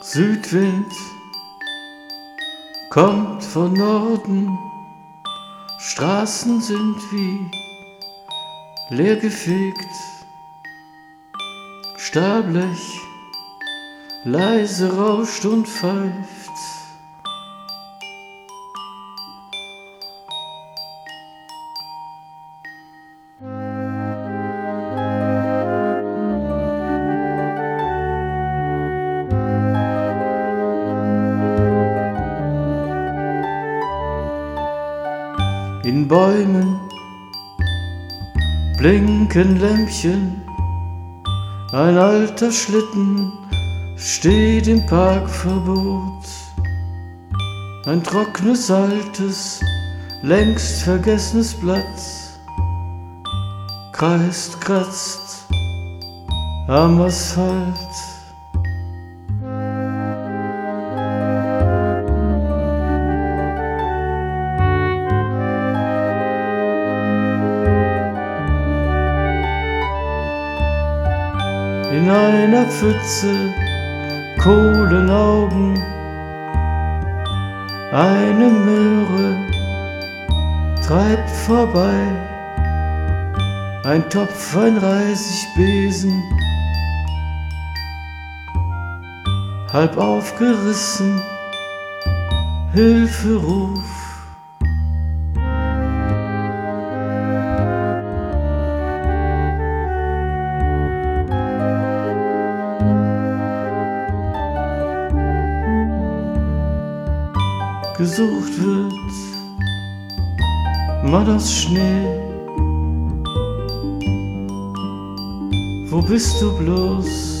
Südwind kommt von Norden, Straßen sind wie leergefegt, Stahlblech leise rauscht und pfeift. In Bäumen blinken Lämpchen, ein alter Schlitten steht im Parkverbot. Ein trockenes, altes, längst vergessenes Blatt kreist, kratzt am Asphalt. In einer Pfütze Kohlenaugen, eine Möhre treibt vorbei, ein Topf, ein Reisigbesen, halb aufgerissen, Hilferuf. Gesucht wird, Mann aus Schnee. Wo bist du bloß?